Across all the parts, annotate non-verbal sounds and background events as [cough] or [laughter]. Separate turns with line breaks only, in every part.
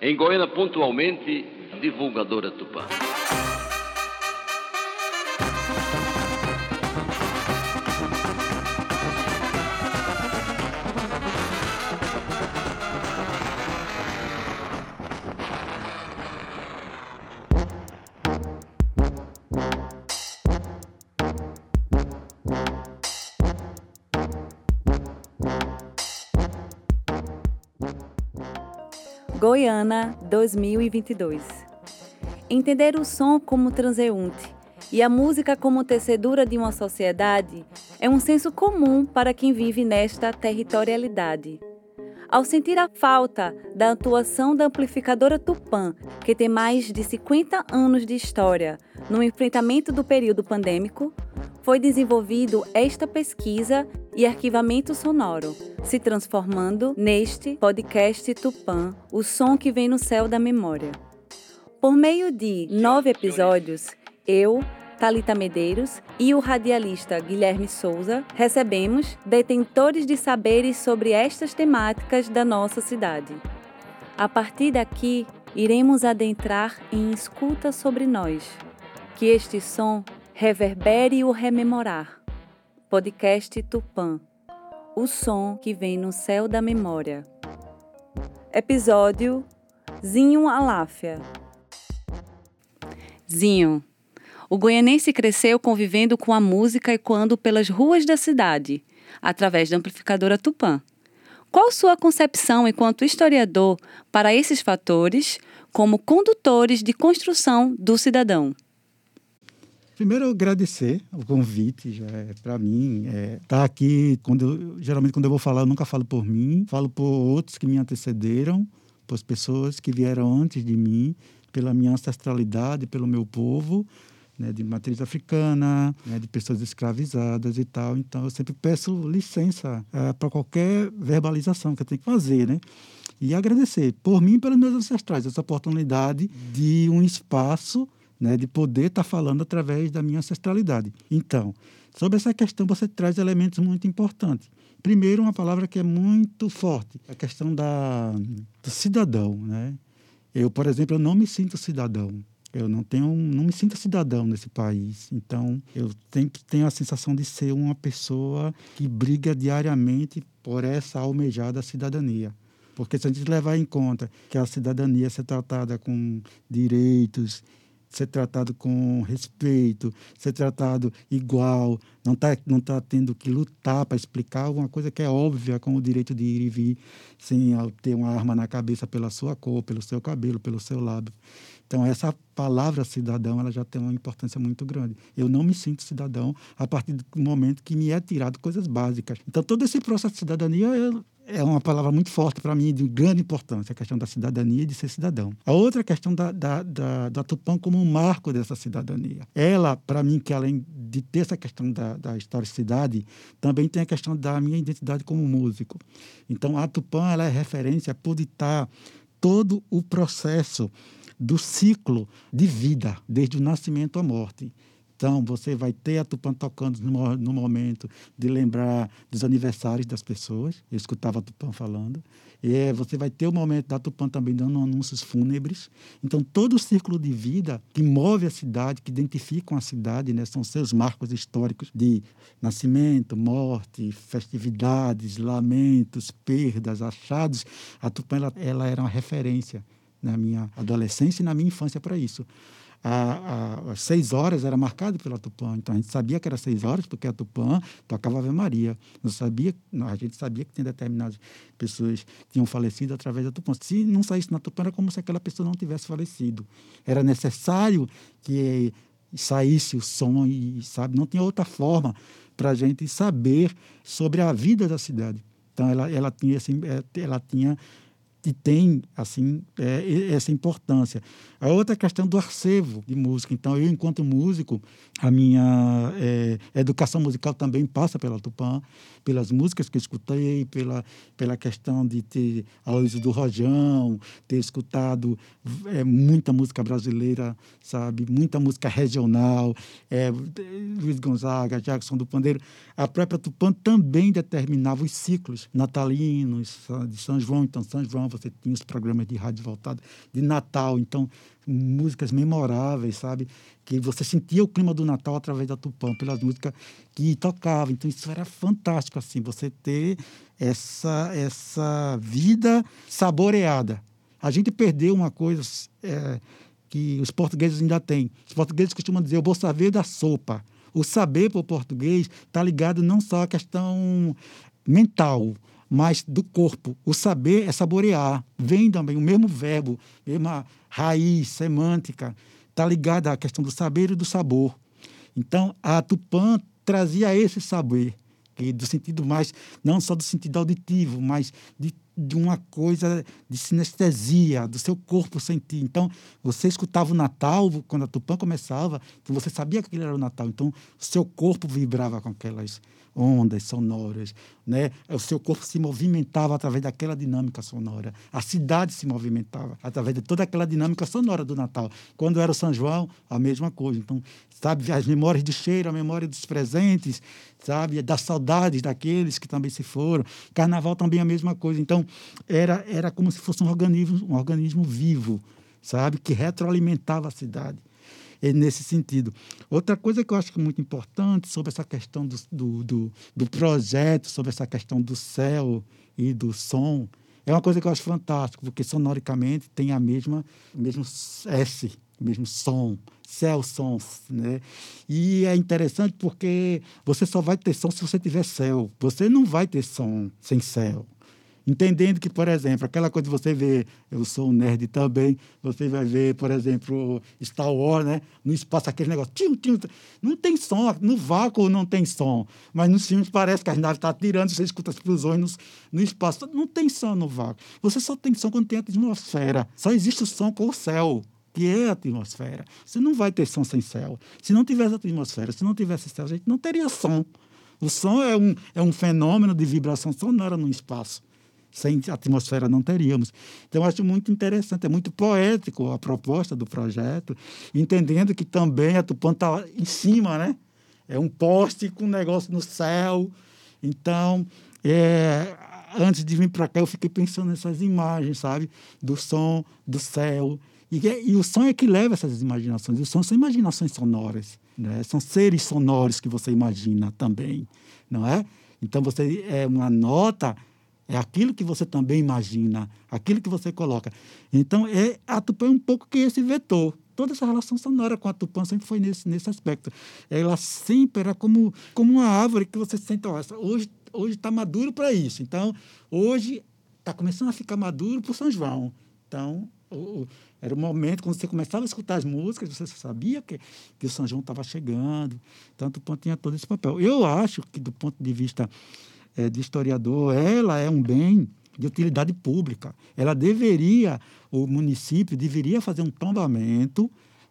Em Goiânia, pontualmente, divulgadora Tupã.
Goiânia 2022. Entender o som como transeunte e a música como tecedura de uma sociedade é um senso comum para quem vive nesta territorialidade. Ao sentir a falta da atuação da amplificadora Tupã, que tem mais de 50 anos de história no enfrentamento do período pandêmico, foi desenvolvido esta pesquisa e arquivamento sonoro, se transformando neste podcast Tupã, o som que vem no céu da memória. Por meio de nove episódios, eu, Talita Medeiros e o radialista Guilherme Souza recebemos detentores de saberes sobre estas temáticas da nossa cidade. A partir daqui, iremos adentrar em escuta sobre nós. Que este som reverbere o rememorar. Podcast Tupã. O som que vem no céu da memória. Episódio Zinho Aláfia. Zinho. O goianense cresceu convivendo com a música ecoando pelas ruas da cidade, através da amplificadora Tupã. Qual sua concepção enquanto historiador para esses fatores como condutores de construção do cidadão?
Primeiro, agradecer o convite. Já é, para mim, é, tá aqui. Quando eu, geralmente, quando eu vou falar, eu nunca falo por mim, falo por outros que me antecederam, por as pessoas que vieram antes de mim, pela minha ancestralidade, pelo meu povo, né, de matriz africana, né, de pessoas escravizadas e tal. Então, eu sempre peço licença é, para qualquer verbalização que eu tenho que fazer, né? E agradecer por mim e pelos meus ancestrais essa oportunidade de um espaço né, de poder estar tá falando através da minha ancestralidade. Então, sobre essa questão, você traz elementos muito importantes. Primeiro, uma palavra que é muito forte, a questão da, do cidadão. Né? Eu, por exemplo, eu não me sinto cidadão. Eu não tenho, não me sinto cidadão nesse país. Então, eu sempre tenho a sensação de ser uma pessoa que briga diariamente por essa almejada cidadania. Porque se a gente levar em conta que a cidadania é ser tratada com direitos ser tratado com respeito, ser tratado igual, não está não tá tendo que lutar para explicar alguma coisa que é óbvia, como o direito de ir e vir sem ter uma arma na cabeça pela sua cor, pelo seu cabelo, pelo seu lábio. Então, essa palavra cidadão ela já tem uma importância muito grande. Eu não me sinto cidadão a partir do momento que me é tirado coisas básicas. Então, todo esse processo de cidadania eu, é uma palavra muito forte para mim, de grande importância, a questão da cidadania e de ser cidadão. A outra questão da, da, da, da Tupã como um marco dessa cidadania. Ela, para mim, que além de ter essa questão da, da historicidade, também tem a questão da minha identidade como músico. Então, a Tupã ela é referência por estar todo o processo do ciclo de vida, desde o nascimento à morte. Então, você vai ter a Tupã tocando no, no, momento de lembrar dos aniversários das pessoas. Eu escutava a Tupã falando. E é, você vai ter o momento da Tupã também dando anúncios fúnebres. Então, todo o círculo de vida que move a cidade, que identificam a cidade, né, são seus marcos históricos de nascimento, morte, festividades, lamentos, perdas, achados. A Tupã ela, ela era uma referência na minha adolescência e na minha infância para isso às seis horas era marcado pela Tupã. Então a gente sabia que era seis horas porque a Tupã tocava Ave Maria. Não sabia, a gente sabia que tinha determinadas pessoas que tinham falecido através da Tupã. Se não saísse na Tupã era como se aquela pessoa não tivesse falecido. Era necessário que saísse o som e sabe não tinha outra forma para a gente saber sobre a vida da cidade. Então ela, ela tinha assim, ela tinha e tem assim é, essa importância. A outra questão do arcevo de música. Então, eu, enquanto músico, a minha é, educação musical também passa pela Tupã, pelas músicas que escutei, pela, pela questão de ter a luz do Rojão, ter escutado é, muita música brasileira, sabe? Muita música regional, é, Luiz Gonzaga, Jackson do Pandeiro. A própria Tupã também determinava os ciclos natalinos de São João. Então, São João você tinha os programas de rádio voltados de Natal, então músicas memoráveis, sabe? Que você sentia o clima do Natal através da Tupã, pelas músicas que tocava. Então isso era fantástico assim, você ter essa essa vida saboreada. A gente perdeu uma coisa é, que os portugueses ainda têm. Os portugueses costumam dizer: "Eu vou saber da sopa". O saber para o português está ligado não só à questão mental, mas do corpo. O saber é saborear. Vem também o mesmo verbo, mesma raiz semântica, está ligada à questão do saber e do sabor. Então, a Tupã trazia esse saber, que do sentido mais, não só do sentido auditivo, mas de de uma coisa de sinestesia, do seu corpo sentir. Então, você escutava o Natal, quando a Tupã começava, então você sabia que aquele era o Natal. Então, o seu corpo vibrava com aquelas ondas sonoras, né? O seu corpo se movimentava através daquela dinâmica sonora. A cidade se movimentava através de toda aquela dinâmica sonora do Natal. Quando era o São João, a mesma coisa. Então, sabe, as memórias de cheiro, a memória dos presentes, sabe, das saudades daqueles que também se foram. Carnaval também é a mesma coisa. Então, era era como se fosse um organismo, um organismo vivo, sabe, que retroalimentava a cidade é nesse sentido. Outra coisa que eu acho muito importante sobre essa questão do, do, do, do projeto, sobre essa questão do céu e do som, é uma coisa que eu acho fantástico, porque sonoricamente tem a mesma, mesmo S, mesmo som, céu, som, né? E é interessante porque você só vai ter som se você tiver céu. Você não vai ter som sem céu. Entendendo que, por exemplo, aquela coisa que você vê, eu sou um nerd também, você vai ver, por exemplo, Star Wars, né? No espaço, aquele negócio, tio, tio, não tem som, no vácuo não tem som, mas nos filmes parece que a nave está tirando, você escuta as explosões no, no espaço, não tem som no vácuo. Você só tem som quando tem atmosfera, só existe o som com o céu que é a atmosfera. Você não vai ter som sem céu. Se não tivesse atmosfera, se não tivesse céu, a gente não teria som. O som é um, é um fenômeno de vibração sonora no espaço sem atmosfera não teríamos. Então, acho muito interessante, é muito poético a proposta do projeto, entendendo que também a Tupã está em cima, né? É um poste com um negócio no céu. Então, é, antes de vir para cá, eu fiquei pensando nessas imagens, sabe? Do som, do céu. E, e o som é que leva essas imaginações. O som são imaginações sonoras, né? São seres sonoros que você imagina também, não é? Então, você é uma nota é aquilo que você também imagina, aquilo que você coloca. Então, é, a Tupã é um pouco que esse vetor. Toda essa relação sonora com a Tupã sempre foi nesse, nesse aspecto. Ela sempre era como, como uma árvore que você hoje hoje está maduro para isso. Então, hoje está começando a ficar maduro para o São João. Então, o, era o momento, quando você começava a escutar as músicas, você sabia que, que o São João estava chegando. Então, a Tupã tinha todo esse papel. Eu acho que, do ponto de vista é, de historiador, ela é um bem de utilidade pública. Ela deveria, o município deveria fazer um tombamento,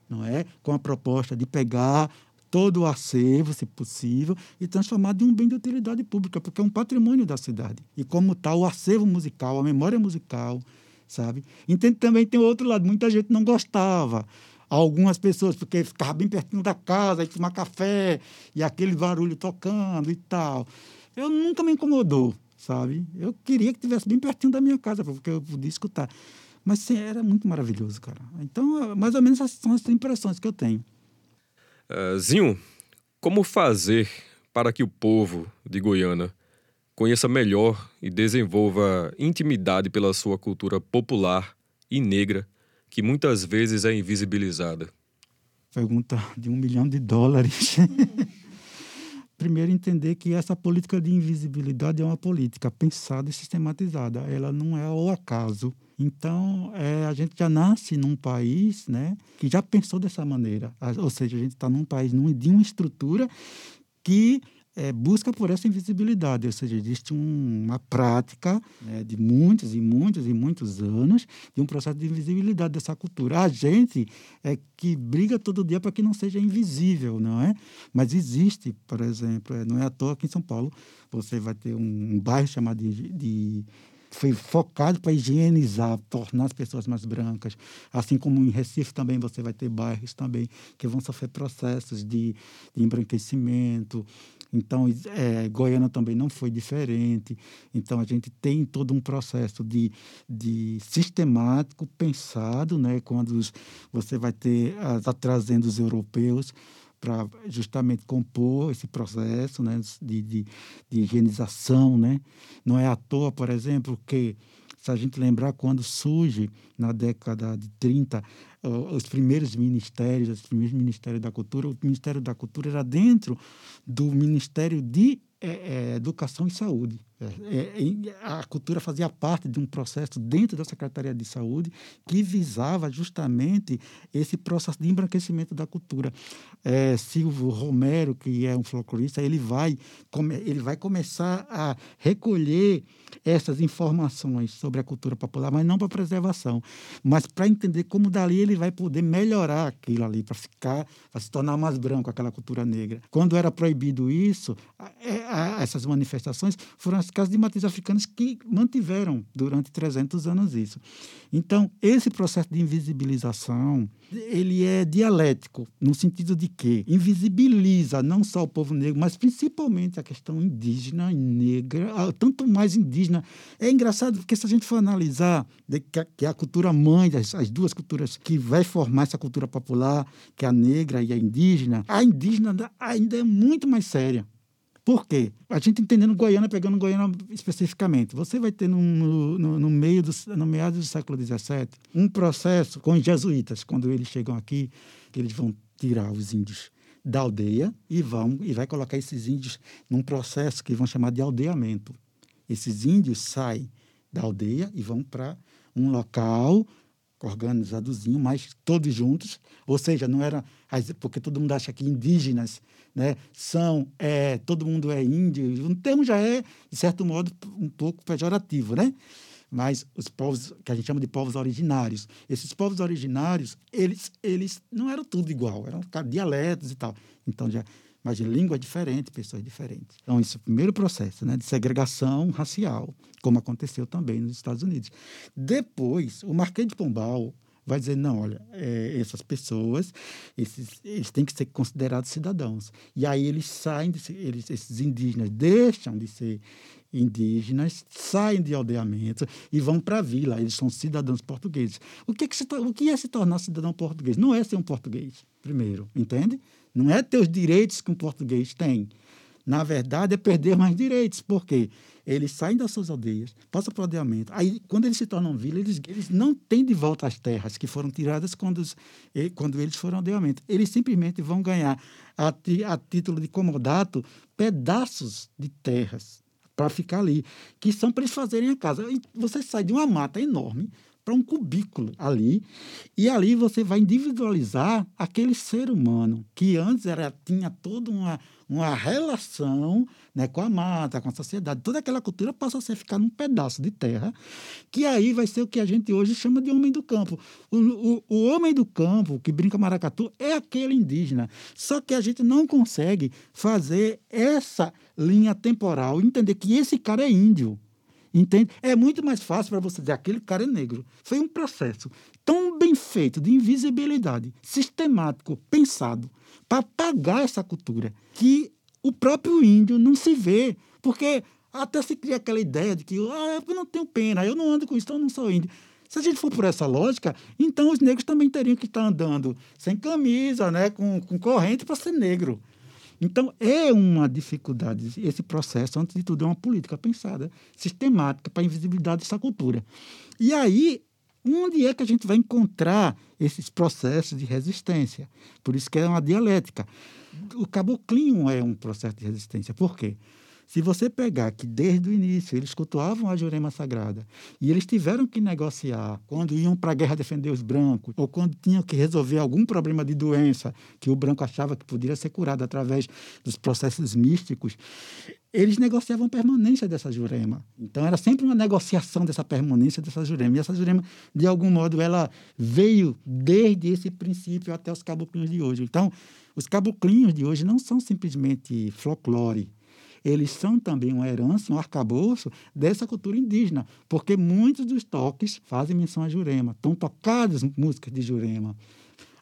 não é, com a proposta de pegar todo o acervo, se possível, e transformar de um bem de utilidade pública, porque é um patrimônio da cidade. E como tal, o acervo musical, a memória musical, sabe? Entende também tem outro lado, muita gente não gostava. Algumas pessoas, porque ficava bem pertinho da casa, e tomar café, e aquele barulho tocando e tal eu nunca me incomodou, sabe? Eu queria que tivesse bem pertinho da minha casa, porque eu podia escutar. Mas sim, era muito maravilhoso, cara. Então, mais ou menos essas são as impressões que eu tenho.
Uh, Zinho, como fazer para que o povo de Goiânia conheça melhor e desenvolva intimidade pela sua cultura popular e negra, que muitas vezes é invisibilizada?
Pergunta de um milhão de dólares. [laughs] primeiro entender que essa política de invisibilidade é uma política pensada e sistematizada. Ela não é ao acaso. Então, é, a gente já nasce num país né, que já pensou dessa maneira. Ou seja, a gente está num país de uma estrutura que é, busca por essa invisibilidade, ou seja, existe um, uma prática né, de muitos e muitos e muitos anos de um processo de invisibilidade dessa cultura. A gente é que briga todo dia para que não seja invisível, não é? Mas existe, por exemplo, é, não é à toa que em São Paulo você vai ter um, um bairro chamado de, de foi focado para higienizar, tornar as pessoas mais brancas. Assim como em Recife também você vai ter bairros também que vão sofrer processos de, de embranquecimento. Então, é, Goiânia também não foi diferente. Então, a gente tem todo um processo de, de sistemático, pensado, né, quando você vai ter, está trazendo os europeus para justamente compor esse processo né, de, de, de higienização. Né? Não é à toa, por exemplo, que se a gente lembrar quando surge na década de 30 os primeiros ministérios, os primeiros ministérios da cultura, o Ministério da Cultura era dentro do Ministério de é, é, Educação e Saúde. É, é a cultura fazia parte de um processo dentro da Secretaria de Saúde que visava justamente esse processo de embranquecimento da cultura. É, Silvio Romero, que é um folclorista, ele vai, ele vai começar a recolher essas informações sobre a cultura popular, mas não para preservação, mas para entender como dali ele vai poder melhorar aquilo ali, para ficar, para se tornar mais branco aquela cultura negra. Quando era proibido isso, essas manifestações foram as casas de matriz africanas que mantiveram durante 300 anos isso. Então, esse processo de invisibilização, ele é dialético, no sentido de que invisibiliza não só o povo negro, mas principalmente a questão indígena e negra, tanto mais indígena. É engraçado porque se a gente for analisar que a cultura mãe, as duas culturas que vai formar essa cultura popular, que é a negra e a indígena, a indígena ainda é muito mais séria. Por quê? A gente entendendo Goiânia, pegando Goiânia especificamente, você vai ter no, no, no meio do, no meados do século XVII um processo com os jesuítas, quando eles chegam aqui, eles vão tirar os índios da aldeia e vão e vai colocar esses índios num processo que vão chamar de aldeamento. Esses índios saem da aldeia e vão para um local organizadozinho, mas todos juntos, ou seja, não era porque todo mundo acha que indígenas, né, são é, todo mundo é índio, o termo já é de certo modo um pouco pejorativo, né? Mas os povos que a gente chama de povos originários, esses povos originários, eles eles não eram tudo igual, eram dialetos e tal. Então já Imagina, língua diferente, pessoas diferentes. Então, esse é o primeiro processo né, de segregação racial, como aconteceu também nos Estados Unidos. Depois, o Marquês de Pombal vai dizer, não, olha, é, essas pessoas, esses, eles têm que ser considerados cidadãos. E aí eles saem, de, eles, esses indígenas deixam de ser indígenas, saem de aldeamento e vão para a vila. Eles são cidadãos portugueses. O que, é que se, o que é se tornar cidadão português? Não é ser um português, primeiro, entende? Não é ter os direitos que um português tem. Na verdade, é perder mais direitos. Por quê? Eles saem das suas aldeias, passam para o aldeamento. Aí, quando eles se tornam vila, eles, eles não têm de volta as terras que foram tiradas quando, os, quando eles foram aldeamento. Eles simplesmente vão ganhar, a, a título de comodato, pedaços de terras para ficar ali, que são para eles fazerem a casa. Você sai de uma mata enorme, para um cubículo ali. E ali você vai individualizar aquele ser humano que antes era, tinha toda uma, uma relação né, com a mata, com a sociedade. Toda aquela cultura passa a ser ficar num pedaço de terra, que aí vai ser o que a gente hoje chama de homem do campo. O, o, o homem do campo que brinca maracatu é aquele indígena. Só que a gente não consegue fazer essa linha temporal, entender que esse cara é índio. Entende? É muito mais fácil para você dizer aquele cara é negro. Foi um processo tão bem feito de invisibilidade, sistemático, pensado, para apagar essa cultura, que o próprio índio não se vê. Porque até se cria aquela ideia de que ah, eu não tenho pena, eu não ando com isso, então eu não sou índio. Se a gente for por essa lógica, então os negros também teriam que estar andando sem camisa, né, com, com corrente para ser negro. Então, é uma dificuldade. Esse processo, antes de tudo, é uma política pensada, sistemática, para a invisibilidade dessa cultura. E aí, onde é que a gente vai encontrar esses processos de resistência? Por isso que é uma dialética. O caboclinho é um processo de resistência. Por quê? Se você pegar que desde o início eles cultuavam a Jurema Sagrada e eles tiveram que negociar quando iam para a guerra defender os brancos ou quando tinham que resolver algum problema de doença que o branco achava que poderia ser curado através dos processos místicos, eles negociavam permanência dessa jurema. Então era sempre uma negociação dessa permanência dessa jurema. E essa jurema, de algum modo, ela veio desde esse princípio até os caboclinhos de hoje. Então, os caboclinhos de hoje não são simplesmente folclore eles são também uma herança, um arcabouço dessa cultura indígena, porque muitos dos toques fazem menção a Jurema, estão tocadas músicas de Jurema.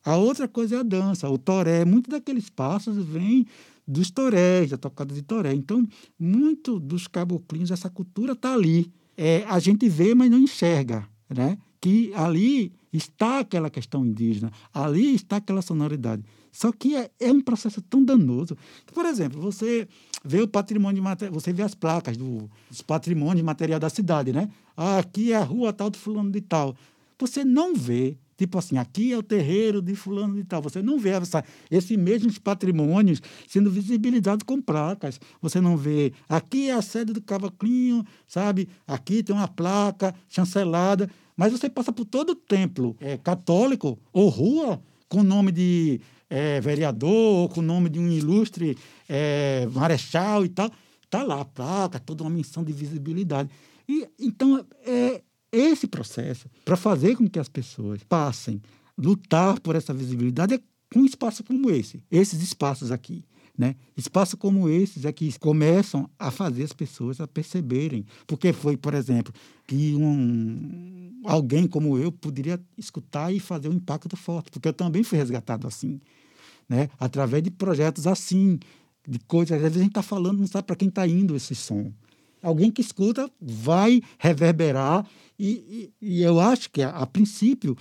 A outra coisa é a dança, o toré. Muitos daqueles passos vêm dos torés, da tocada de toré. Então, muito dos caboclinhos, essa cultura está ali. É, a gente vê, mas não enxerga, né? Que ali está aquela questão indígena, ali está aquela sonoridade. Só que é, é um processo tão danoso. Por exemplo, você vê o patrimônio material, você vê as placas do, dos patrimônios material da cidade, né? Ah, aqui é a rua tal do fulano de tal. Você não vê Tipo assim, aqui é o terreiro de fulano de tal. Você não vê essa, esses mesmos patrimônios sendo visibilizados com placas. Você não vê, aqui é a sede do Cavaclinho, sabe? Aqui tem uma placa chancelada. Mas você passa por todo o templo é, católico ou rua com o nome de é, vereador, ou com o nome de um ilustre é, marechal e tal. Está lá a placa, toda uma menção de visibilidade. E, então, é, esse processo para fazer com que as pessoas passem, lutar por essa visibilidade é com um espaço como esse, esses espaços aqui. Né? Espaços como esses é que começam a fazer as pessoas a perceberem. Porque foi, por exemplo, que um, alguém como eu poderia escutar e fazer um impacto forte, porque eu também fui resgatado assim, né? através de projetos assim, de coisas. Às vezes a gente está falando, não sabe para quem está indo esse som. Alguém que escuta vai reverberar e, e, e eu acho que, a, a, princípio,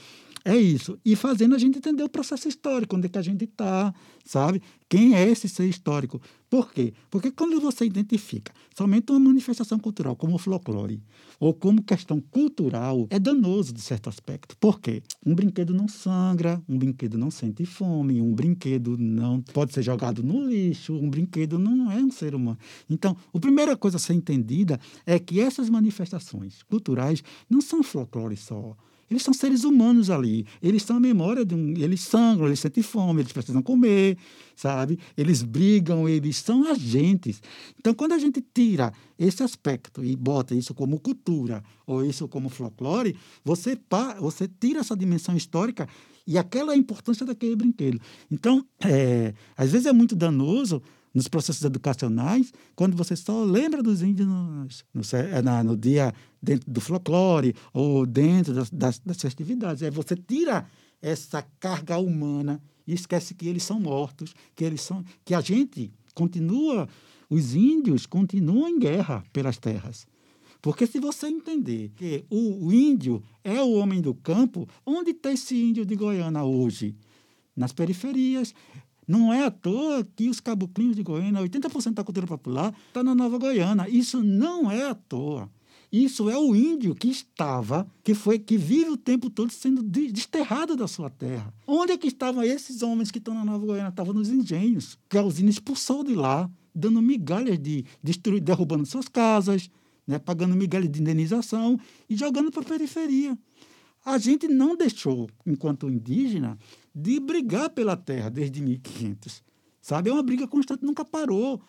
é isso. E fazendo a gente entender o processo histórico, onde é que a gente está, sabe? Quem é esse ser histórico? Por quê? Porque quando você identifica somente uma manifestação cultural como folclore ou como questão cultural, é danoso de certo aspecto. Por quê? Um brinquedo não sangra, um brinquedo não sente fome, um brinquedo não pode ser jogado no lixo, um brinquedo não é um ser humano. Então, a primeira coisa a ser entendida é que essas manifestações culturais não são folclore só eles são seres humanos ali. Eles são a memória de um. Eles sangram, eles sentem fome, eles precisam comer, sabe? Eles brigam, eles são agentes. Então, quando a gente tira esse aspecto e bota isso como cultura ou isso como folclore, você, você tira essa dimensão histórica e aquela é importância daquele brinquedo. Então, é, às vezes é muito danoso nos processos educacionais, quando você só lembra dos índios no, no, no dia dentro do folclore ou dentro das, das, das festividades. Aí você tira essa carga humana e esquece que eles são mortos, que eles são, que a gente continua, os índios continuam em guerra pelas terras. Porque se você entender que o, o índio é o homem do campo, onde está esse índio de Goiânia hoje? Nas periferias. Não é à toa que os caboclinhos de Goiânia, 80% da cultura popular está na Nova Goiânia. Isso não é à toa. Isso é o índio que estava, que foi, que vive o tempo todo sendo desterrado da sua terra. Onde é que estavam esses homens que estão na Nova Goiânia? Estavam nos engenhos, que a usina expulsou de lá, dando migalhas de destruir, derrubando suas casas, né, pagando migalhas de indenização e jogando para a periferia. A gente não deixou, enquanto indígena, de brigar pela terra desde 1500. Sabe? É uma briga constante, nunca parou.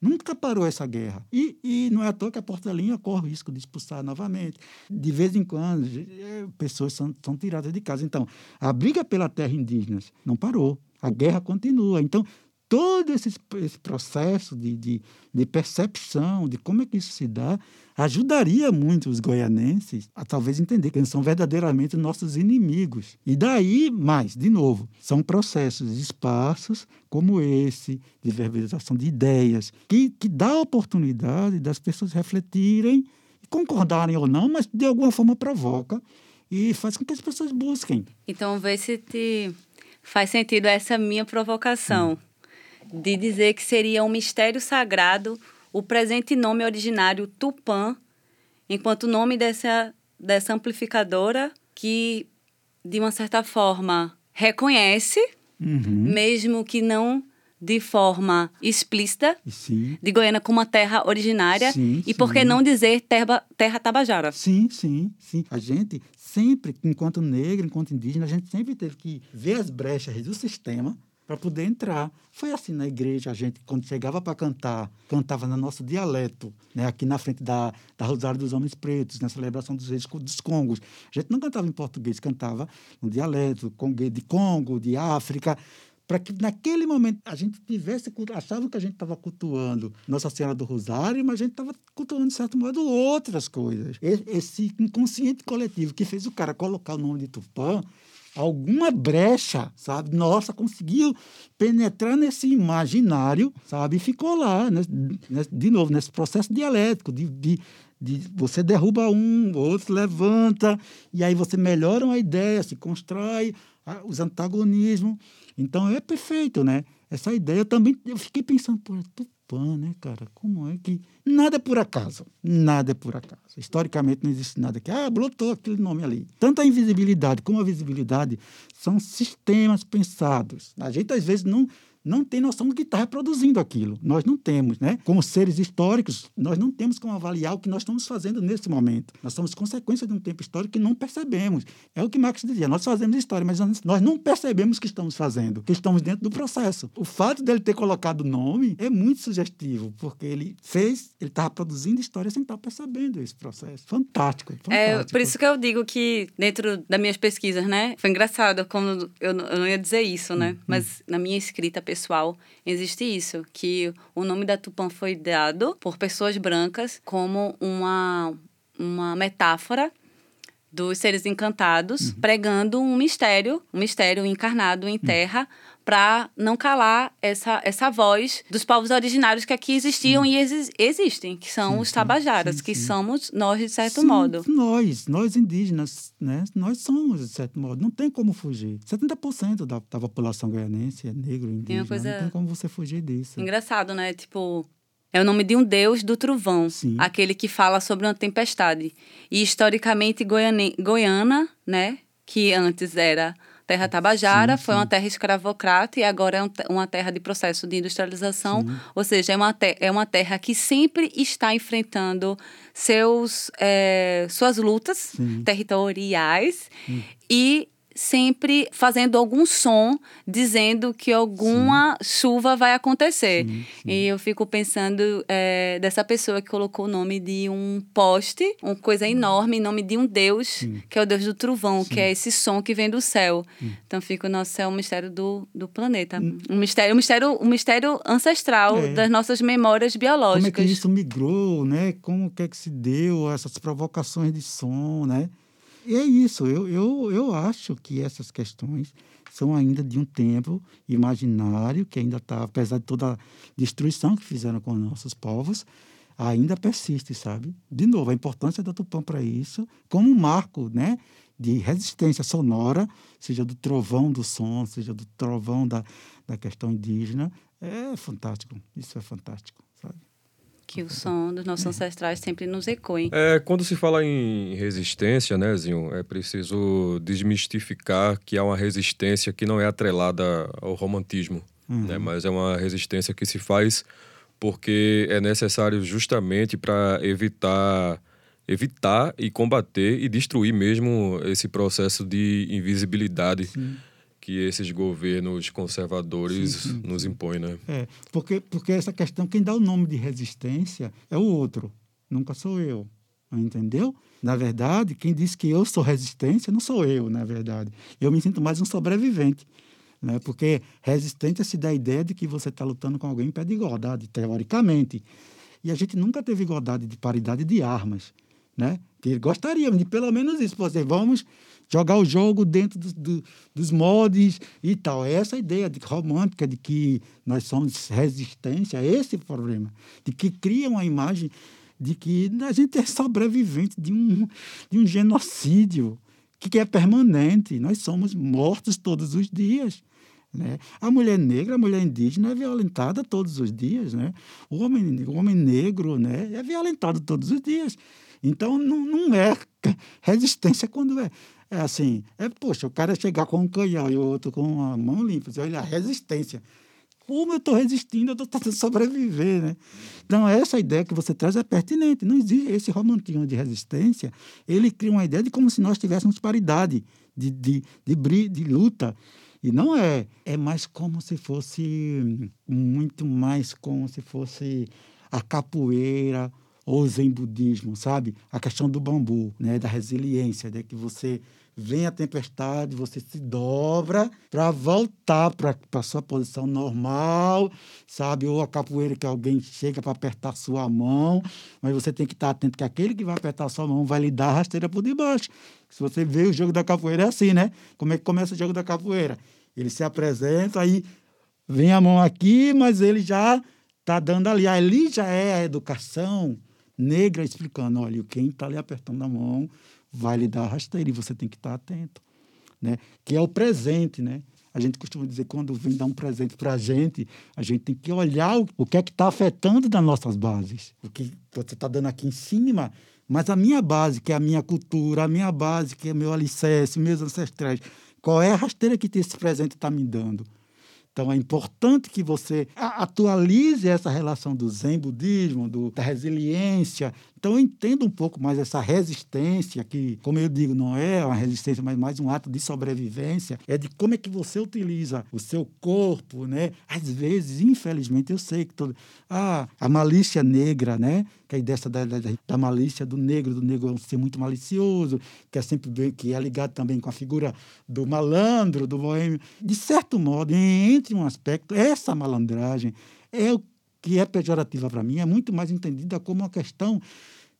Nunca parou essa guerra. E, e não é à toa que a porta-linha corre o risco de expulsar novamente. De vez em quando, é, pessoas são, são tiradas de casa. Então, a briga pela terra indígena não parou. A guerra continua. Então, todo esse, esse processo de, de, de, percepção de como é que isso se dá ajudaria muito os goianenses a talvez entender que eles são verdadeiramente nossos inimigos. E daí, mais, de novo, são processos, espaços como esse, de verbalização de ideias, que, que dá a oportunidade das pessoas refletirem, concordarem ou não, mas de alguma forma provoca e faz com que as pessoas busquem.
Então, vê se te faz sentido essa minha provocação. Hum de dizer que seria um mistério sagrado o presente nome originário Tupã, enquanto nome dessa, dessa amplificadora que, de uma certa forma, reconhece, uhum. mesmo que não de forma explícita,
sim.
de Goiânia como uma terra originária, sim, e por que não dizer terra, terra Tabajara?
Sim, sim, sim. A gente sempre, enquanto negro, enquanto indígena, a gente sempre teve que ver as brechas do sistema para poder entrar. Foi assim na igreja, a gente, quando chegava para cantar, cantava no nosso dialeto, né? aqui na frente da, da Rosário dos Homens Pretos, na celebração dos Reis dos Congos. A gente não cantava em português, cantava no dialeto de Congo, de África, para que naquele momento a gente tivesse, achava que a gente estava cultuando Nossa Senhora do Rosário, mas a gente estava cultuando, de certo modo, outras coisas. Esse inconsciente coletivo que fez o cara colocar o nome de Tupã, alguma brecha, sabe? Nossa, conseguiu penetrar nesse imaginário, sabe? E ficou lá, né? de novo, nesse processo dialético de, de, de, você derruba um, outro levanta, e aí você melhora uma ideia, se constrói os antagonismos. Então é perfeito, né? Essa ideia eu também eu fiquei pensando, pô, Tupã, né, cara? Como é que nada é por acaso? Nada é por acaso. Historicamente não existe nada que ah, brotou aquele nome ali. Tanto a invisibilidade como a visibilidade são sistemas pensados. A gente às vezes não não tem noção do que está reproduzindo aquilo. Nós não temos, né? Como seres históricos, nós não temos como avaliar o que nós estamos fazendo nesse momento. Nós somos consequência de um tempo histórico que não percebemos. É o que Marx dizia, nós fazemos história, mas nós não percebemos o que estamos fazendo, que estamos dentro do processo. O fato dele ter colocado o nome é muito sugestivo, porque ele fez, ele estava produzindo história sem estar percebendo esse processo. Fantástico, fantástico.
É, por isso que eu digo que dentro das minhas pesquisas, né? Foi engraçado como eu, eu não ia dizer isso, né? Hum, hum. Mas na minha escrita pessoal, existe isso, que o nome da Tupã foi dado por pessoas brancas como uma, uma metáfora dos seres encantados, uhum. pregando um mistério, um mistério encarnado em terra, uhum. Para não calar essa, essa voz dos povos originários que aqui existiam sim. e exi existem, que são sim, os tabajaras, sim, que somos nós, de certo modo.
Nós, nós indígenas, né? Nós somos, de certo modo. Não tem como fugir. 70% da, da população goianense é negro, indígena. Tem coisa... Não tem como você fugir disso.
Engraçado, né? Tipo, é o nome de um deus do trovão, Sim. aquele que fala sobre uma tempestade. E historicamente Goiane, Goiana, né, que antes era terra tabajara, sim, foi uma terra escravocrata e agora é uma terra de processo de industrialização, sim. ou seja, é uma, é uma terra que sempre está enfrentando seus, é, suas lutas sim. territoriais e sempre fazendo algum som dizendo que alguma sim. chuva vai acontecer. Sim, sim. E eu fico pensando é, dessa pessoa que colocou o nome de um poste, uma coisa enorme, em nome de um Deus, que é o Deus do trovão, que é esse som que vem do céu. Então fica o nosso céu, o mistério do, do planeta. Hum. Um mistério, um mistério, um mistério ancestral é. das nossas memórias biológicas.
Como é que isso migrou, né? Como que é que se deu essas provocações de som, né? É isso, eu, eu, eu acho que essas questões são ainda de um tempo imaginário, que ainda está, apesar de toda a destruição que fizeram com nossos povos, ainda persiste, sabe? De novo, a importância da Tupã para isso, como um marco, né? de resistência sonora, seja do trovão do som, seja do trovão da, da questão indígena, é fantástico. Isso é fantástico, sabe?
Que o som dos nossos ancestrais sempre nos ecoe.
É, quando se fala em resistência, né, Zinho, é preciso desmistificar que há uma resistência que não é atrelada ao romantismo, uhum. né, mas é uma resistência que se faz porque é necessário justamente para evitar evitar e combater e destruir mesmo esse processo de invisibilidade. Sim que esses governos conservadores sim, sim, nos impõem, né?
É, porque, porque essa questão, quem dá o nome de resistência é o outro, nunca sou eu, entendeu? Na verdade, quem diz que eu sou resistência não sou eu, na verdade. Eu me sinto mais um sobrevivente, né? Porque resistência se dá a ideia de que você está lutando com alguém em pé de igualdade, teoricamente. E a gente nunca teve igualdade de paridade de armas, né? Que gostaríamos de pelo menos isso, você vamos jogar o jogo dentro do, do, dos mods e tal. É essa ideia de, romântica de que nós somos resistência, é esse problema. De que cria uma imagem de que a gente é sobrevivente de um, de um genocídio que é permanente. Nós somos mortos todos os dias. Né? A mulher negra, a mulher indígena é violentada todos os dias. Né? O, homem, o homem negro né, é violentado todos os dias. Então, não, não é resistência quando é. É assim, é, poxa, o cara chegar com um canhão e o outro com a mão limpa, olha a resistência. Como eu estou resistindo, eu estou tentando sobreviver, né? Então, essa ideia que você traz é pertinente. Não existe esse romantismo de resistência. Ele cria uma ideia de como se nós tivéssemos paridade de, de, de, de luta. E não é. É mais como se fosse, muito mais como se fosse a capoeira, ou zen budismo, sabe? A questão do bambu, né? Da resiliência, de que você vem a tempestade, você se dobra para voltar para a sua posição normal, sabe? Ou a capoeira que alguém chega para apertar sua mão, mas você tem que estar atento que aquele que vai apertar sua mão vai lhe dar a rasteira por debaixo. Se você vê o jogo da capoeira é assim, né? Como é que começa o jogo da capoeira? Ele se apresenta, aí vem a mão aqui, mas ele já está dando ali. Ali já é a educação negra explicando, olha, quem está ali apertando a mão vai lhe dar rasteira e você tem que estar atento, né? Que é o presente, né? A gente costuma dizer quando vem dar um presente para a gente, a gente tem que olhar o, o que é que está afetando das nossas bases. O que você está dando aqui em cima, mas a minha base, que é a minha cultura, a minha base, que é meu alicerce, meus ancestrais, qual é a rasteira que esse presente está me dando? Então é importante que você atualize essa relação do Zen budismo, do, da resiliência. Então entenda um pouco mais essa resistência, que, como eu digo, não é uma resistência, mas mais um ato de sobrevivência. É de como é que você utiliza o seu corpo, né? Às vezes, infelizmente, eu sei que todo... ah, a malícia negra, né? Que é dessa da, da, da malícia do negro, do negro ser muito malicioso, que é sempre bem, que é ligado também com a figura do malandro, do boêmio. De certo modo, entre um aspecto, essa malandragem é o que é pejorativa para mim, é muito mais entendida como uma questão,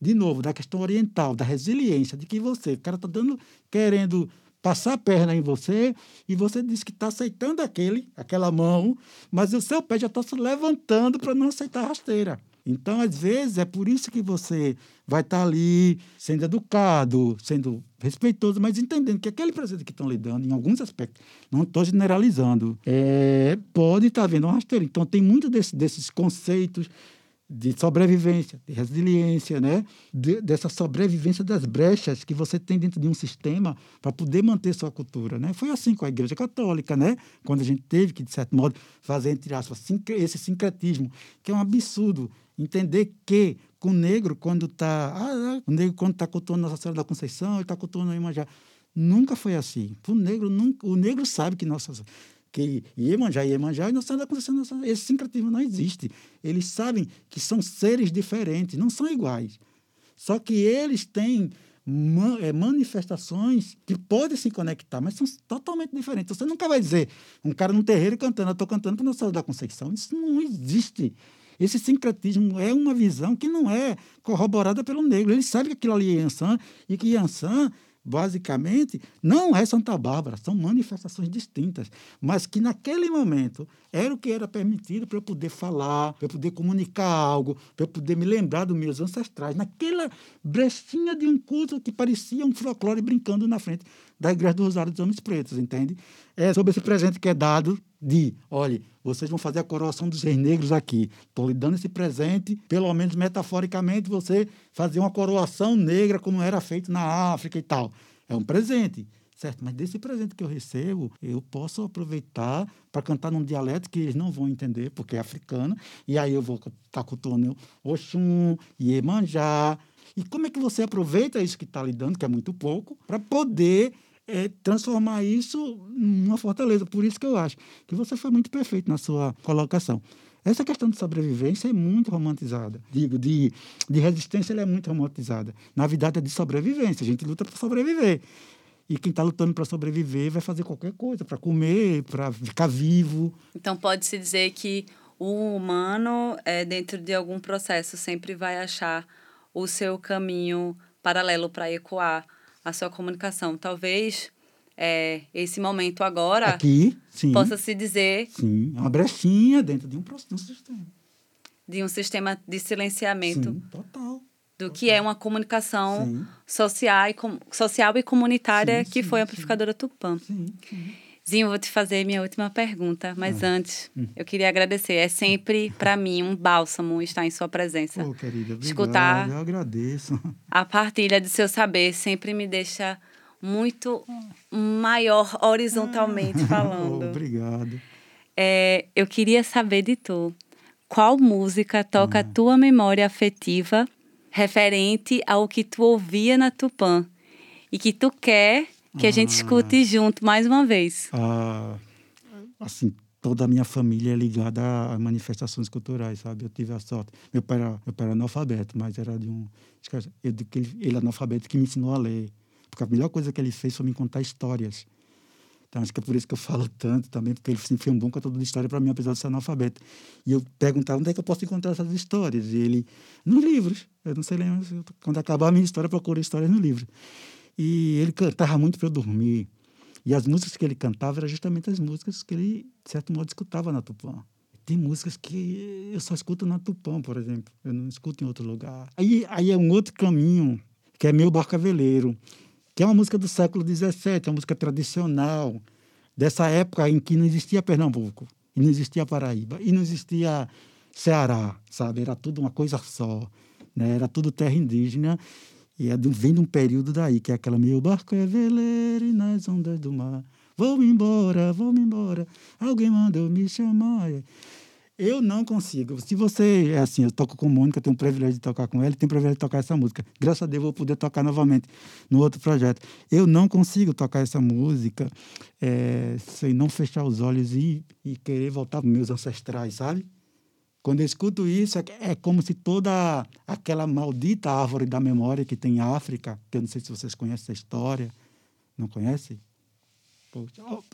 de novo, da questão oriental, da resiliência, de que você, o cara está dando, querendo passar a perna em você e você diz que está aceitando aquele, aquela mão, mas o seu pé já está se levantando para não aceitar a rasteira. Então, às vezes, é por isso que você vai estar tá ali sendo educado, sendo respeitoso, mas entendendo que aquele presente que estão lhe dando, em alguns aspectos, não estou generalizando, é, pode estar tá vendo rasteira. Então, tem muito desse, desses conceitos de sobrevivência, de resiliência, né? De, dessa sobrevivência das brechas que você tem dentro de um sistema para poder manter sua cultura, né? Foi assim com a Igreja Católica, né? Quando a gente teve que, de certo modo, fazer, entre aspas, esse sincretismo, que é um absurdo. Entender que com o negro, quando está... Ah, ah, o negro, quando está cultuando Nossa Senhora da Conceição, ele está cultuando a Imanjá. Nunca foi assim. O negro, nunca, o negro sabe que Nossa que Iemanjá e Iemanjá e Nossa Conceição, esse sincretismo não existe. Eles sabem que são seres diferentes, não são iguais. Só que eles têm é, manifestações que podem se conectar, mas são totalmente diferentes. Você nunca vai dizer um cara num terreiro cantando, eu estou cantando para Nossa da Conceição. Isso não existe. Esse sincretismo é uma visão que não é corroborada pelo negro. Ele sabe que aquilo ali é Yansan e que Yansan basicamente, não é Santa Bárbara, são manifestações distintas, mas que naquele momento era o que era permitido para eu poder falar, para eu poder comunicar algo, para eu poder me lembrar dos meus ancestrais, naquela brechinha de um culto que parecia um folclore brincando na frente da Igreja do Rosário dos Homens Pretos, entende? É sobre esse presente que é dado de, olha, vocês vão fazer a coroação dos reis negros aqui. Estou lhe dando esse presente, pelo menos metaforicamente, você fazer uma coroação negra como era feito na África e tal. É um presente, certo? Mas desse presente que eu recebo, eu posso aproveitar para cantar num dialeto que eles não vão entender, porque é africano, e aí eu vou estar tá cultuando Oxum, Iemanjá. E como é que você aproveita isso que está lhe dando, que é muito pouco, para poder é, transformar isso numa fortaleza. Por isso que eu acho que você foi muito perfeito na sua colocação. Essa questão de sobrevivência é muito romantizada. Digo, de, de resistência ela é muito romantizada. Na verdade, é de sobrevivência. A gente luta para sobreviver. E quem está lutando para sobreviver vai fazer qualquer coisa, para comer, para ficar vivo.
Então, pode-se dizer que o humano, é, dentro de algum processo, sempre vai achar o seu caminho paralelo para ecoar a sua comunicação. Talvez é, esse momento agora
Aqui, sim.
possa se dizer.
Sim, uma brechinha dentro de um, de um sistema.
De um sistema de silenciamento.
Sim, total.
Do total. que é uma comunicação social e, social e comunitária sim, que foi a amplificadora Tupã.
Sim.
Zinho, vou te fazer minha última pergunta, mas ah. antes, hum. eu queria agradecer. É sempre, para mim, um bálsamo estar em sua presença.
Pô, querida, obrigado,
Escutar
eu agradeço.
A partilha de seu saber sempre me deixa muito maior horizontalmente ah. [laughs] falando.
obrigado.
É, eu queria saber de tu, qual música toca a ah. tua memória afetiva referente ao que tu ouvia na Tupã e que tu quer que a gente ah. escute junto mais uma vez.
Ah, assim, toda a minha família é ligada a manifestações culturais, sabe? Eu tive a sorte. Meu pai era, meu pai era analfabeto, mas era de um. Ele, ele é analfabeto que me ensinou a ler. Porque a melhor coisa que ele fez foi me contar histórias. Então, acho que é por isso que eu falo tanto também, porque ele sempre foi um bom contador de história para mim, apesar de ser analfabeto. E eu perguntava onde é que eu posso encontrar essas histórias. E ele, nos livros. Eu não sei lembrar, quando acabar a minha história, eu procuro histórias no livro. E ele cantava muito para eu dormir. E as músicas que ele cantava eram justamente as músicas que ele, de certo modo, escutava na Tupã. Tem músicas que eu só escuto na Tupã, por exemplo. Eu não escuto em outro lugar. Aí, aí é um outro caminho, que é Meu Barco Veleiro que é uma música do século XVII, uma música tradicional, dessa época em que não existia Pernambuco, e não existia Paraíba, e não existia Ceará, sabe? Era tudo uma coisa só, né? era tudo terra indígena, e é vem de um período daí, que é aquela meu barco é veleiro e nas ondas do mar, vou-me embora, vou-me embora, alguém mandou me chamar. Eu não consigo. Se você é assim, eu toco com Mônica, tenho o privilégio de tocar com ela, tenho o privilégio de tocar essa música. Graças a Deus vou poder tocar novamente no outro projeto. Eu não consigo tocar essa música é, sem não fechar os olhos e, e querer voltar para meus ancestrais, sabe? Quando eu escuto isso, é, é como se toda aquela maldita árvore da memória que tem em África, que eu não sei se vocês conhecem essa história, não conhecem?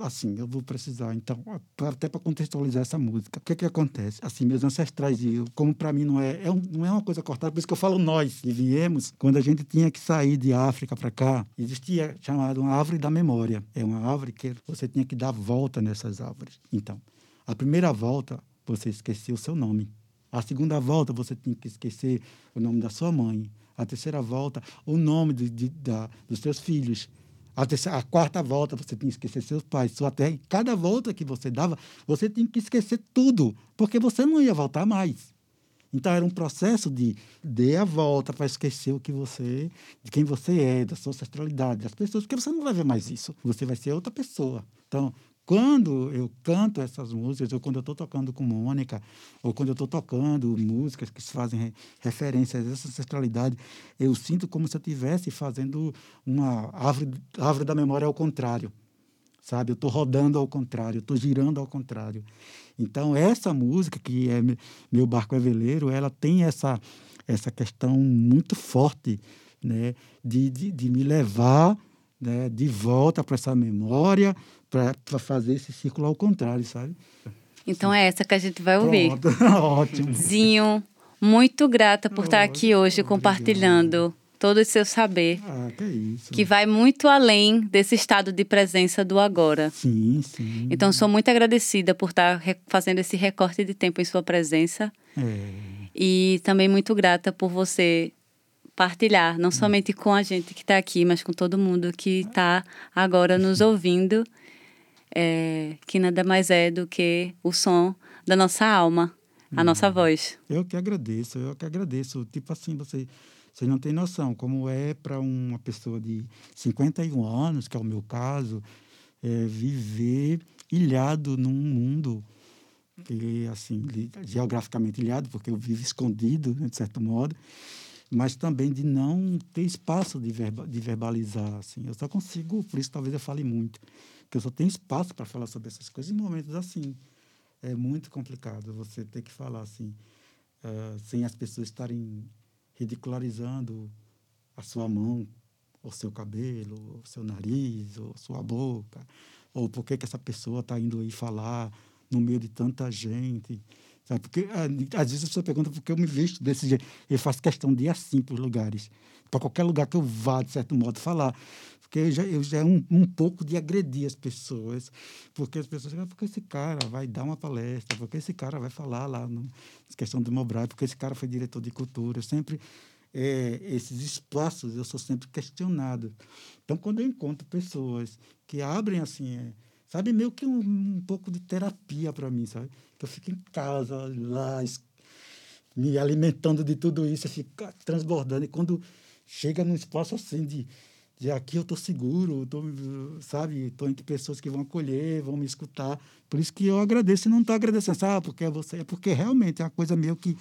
assim, eu vou precisar, então, até para contextualizar essa música. O que é que acontece? Assim, meus ancestrais, e como para mim não é, é um, não é uma coisa cortada, por isso que eu falo nós, que viemos, quando a gente tinha que sair de África para cá, existia chamada uma árvore da memória. É uma árvore que você tinha que dar volta nessas árvores. Então, a primeira volta, você esqueceu o seu nome. A segunda volta, você tinha que esquecer o nome da sua mãe. A terceira volta, o nome de, de, da, dos seus filhos. A, terceira, a quarta volta você tinha que esquecer seus pais, sua terra. E cada volta que você dava, você tinha que esquecer tudo, porque você não ia voltar mais. Então era um processo de dê a volta para esquecer o que você, de quem você é, da sua ancestralidade, das pessoas, porque você não vai ver mais isso. Você vai ser outra pessoa. Então, quando eu canto essas músicas, ou quando eu estou tocando com Mônica, ou quando eu estou tocando músicas que fazem referência a essa ancestralidade, eu sinto como se eu estivesse fazendo uma árvore, árvore da memória ao contrário. Sabe? Eu estou rodando ao contrário, estou girando ao contrário. Então, essa música, que é Meu Barco é Veleiro, ela tem essa, essa questão muito forte né? de, de, de me levar né? de volta para essa memória, para fazer esse círculo ao contrário, sabe?
Então é essa que a gente vai ouvir. [laughs]
Ótimo.
Zinho, muito grata por estar aqui hoje compartilhando todo esse seu saber.
Ah, que é isso.
Que vai muito além desse estado de presença do agora.
Sim, sim.
Então, sou muito agradecida por estar fazendo esse recorte de tempo em sua presença.
É.
E também muito grata por você partilhar, não somente com a gente que está aqui, mas com todo mundo que está agora nos ouvindo é, que nada mais é do que o som da nossa alma, a hum. nossa voz.
Eu que agradeço, eu que agradeço. Tipo assim, você, você não tem noção como é para uma pessoa de 51 anos, que é o meu caso, é, viver ilhado num mundo que, assim, geograficamente ilhado, porque eu vivo escondido, né, de certo modo, mas também de não ter espaço de, verba, de verbalizar. Assim. Eu só consigo, por isso talvez eu fale muito, que eu só tenho espaço para falar sobre essas coisas em momentos assim. É muito complicado você ter que falar assim, uh, sem as pessoas estarem ridicularizando a sua mão, o seu cabelo, o seu nariz, ou sua boca, ou por que, que essa pessoa está indo aí falar no meio de tanta gente. Sabe? Porque ah, às vezes a pessoa pergunta por que eu me visto desse jeito. Eu faço questão de ir assim para os lugares, para qualquer lugar que eu vá, de certo modo, falar porque eu já, eu já é um, um pouco de agredir as pessoas, porque as pessoas dizem, ah, porque esse cara vai dar uma palestra, porque esse cara vai falar lá na questão do Mobrai, porque esse cara foi diretor de cultura. Eu sempre, é, esses espaços, eu sou sempre questionado. Então, quando eu encontro pessoas que abrem assim, é, sabe, meio que um, um pouco de terapia para mim, sabe? Que eu fico em casa, lá, me alimentando de tudo isso, eu fico transbordando. E quando chega num espaço assim de de aqui eu estou seguro, tô, sabe? Estou entre pessoas que vão acolher, vão me escutar. Por isso que eu agradeço e não estou agradecendo, sabe? Porque é você, é porque realmente é uma coisa meio que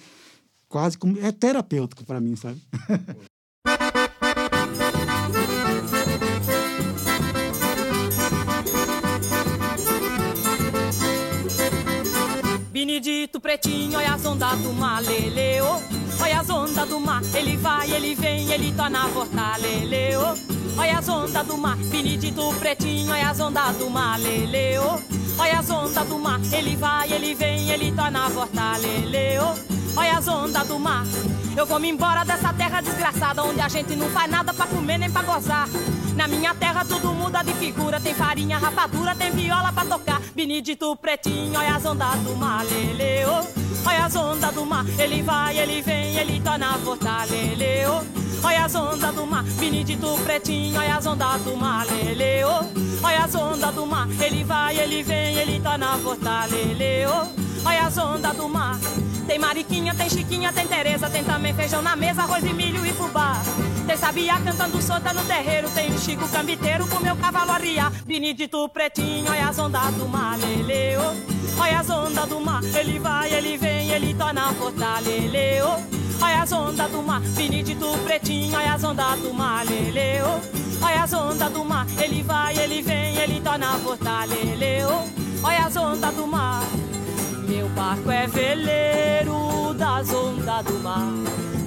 quase como, é terapêutico para mim, sabe?
Benedito pretinho, olha as ondas do mar, lele, oh. Olha as ondas do mar, ele vai, ele vem, ele torna a voltar, lele, oh. Olha as ondas do mar, Benedito pretinho, olha as ondas do mar, lele, oh. Olha as ondas do mar, ele vai, ele vem, ele torna a voltar, lele, oh. Olha as ondas do mar. Eu vou me embora dessa terra desgraçada onde a gente não faz nada pra comer nem pra gozar. Na minha terra tudo muda de figura, tem farinha, rapadura, tem viola pra tocar. Benedito pretinho, olha as ondas do mar, lele, oh. Olha as ondas do mar, ele vai, ele vem, ele torna a voltar, lele, oh. Olha as ondas do mar, Benedito pretinho, olha as ondas do mar, lele, oh. Olha as ondas do mar, ele vai, ele vem, ele torna a voltar, lele, oh. Olha as ondas do mar. Tem mariquinha, tem chiquinha, tem Tereza, tem também feijão na mesa, arroz e milho e fubá. Tem sabiá cantando solta no terreiro, tem o Chico Cambiteiro com meu cavalo arriar. Benedito pretinho, olha as ondas do mar, lele, oh. Olha as ondas do mar, ele vai, ele vem, ele torna a porta, lele, oh. Olha as ondas do mar, Benedito pretinho, olha as ondas do mar, lele, oh. Olha as ondas do mar, ele vai, ele vem, ele torna a porta, lele, oh. Olha as ondas do mar. Meu barco é veleiro das ondas do mar.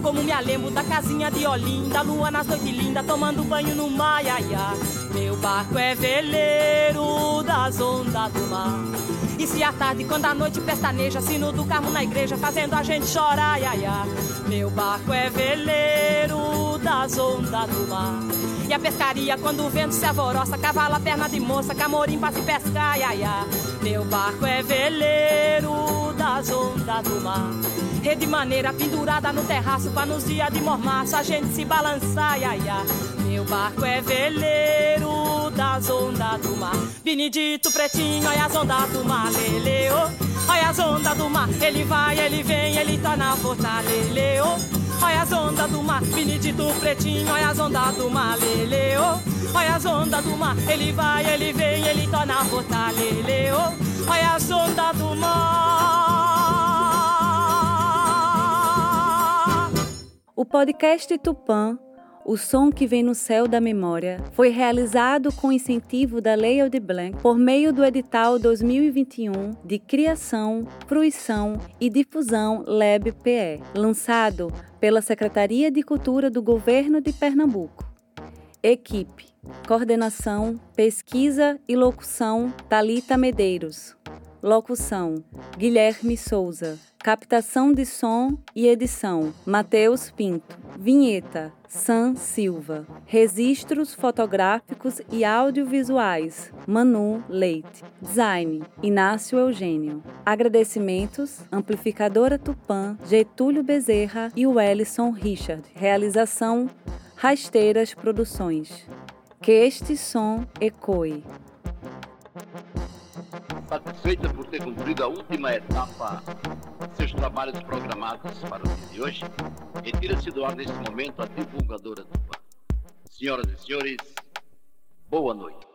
Como me lembro da casinha de Olinda, lua nas noites lindas, tomando banho no mar, ia, ia. Meu barco é veleiro das ondas do mar. E se à tarde, quando a noite pestaneja, sino do carro na igreja, fazendo a gente chorar, ia, ia. Meu barco é veleiro das ondas do mar. E a pescaria, quando o vento se alvoroça, cavala perna de moça, camorim pra se pescar, ia, ia. Meu barco é veleiro das ondas do mar. Rede maneira pendurada no terraço pra nos dias de mormaço a gente se balançar, ia, ia. Meu barco é veleiro das ondas do mar. Benedito pretinho, olha as ondas do mar, lele, oh. Olha as ondas do mar, ele vai, ele vem, ele torna a voltar, lele, oh. Olha as ondas do mar, Benedito pretinho, olha as ondas do mar, lele, oh. Olha as ondas do mar, ele vai, ele vem, ele torna a voltar, lele, oh. Olha as ondas do mar.
O podcast Tupã o som que vem no céu da memória foi realizado com incentivo da Lei Aldir Blanc por meio do edital 2021 de Criação, Fruição e Difusão LEB-PE, lançado pela Secretaria de Cultura do Governo de Pernambuco. Equipe: Coordenação, Pesquisa e Locução Talita Medeiros. Locução: Guilherme Souza. Captação de som e edição: Matheus Pinto. Vinheta: Sam Silva. Registros fotográficos e audiovisuais: Manu Leite. Design: Inácio Eugênio. Agradecimentos: Amplificadora Tupã, Getúlio Bezerra e Wellison Richard. Realização: Rasteiras Produções. Que este som ecoe
satisfeita por ter cumprido a última etapa de seus trabalhos programados para o dia de hoje, retira-se do ar neste momento a divulgadora do PAN. Senhoras e senhores, boa noite.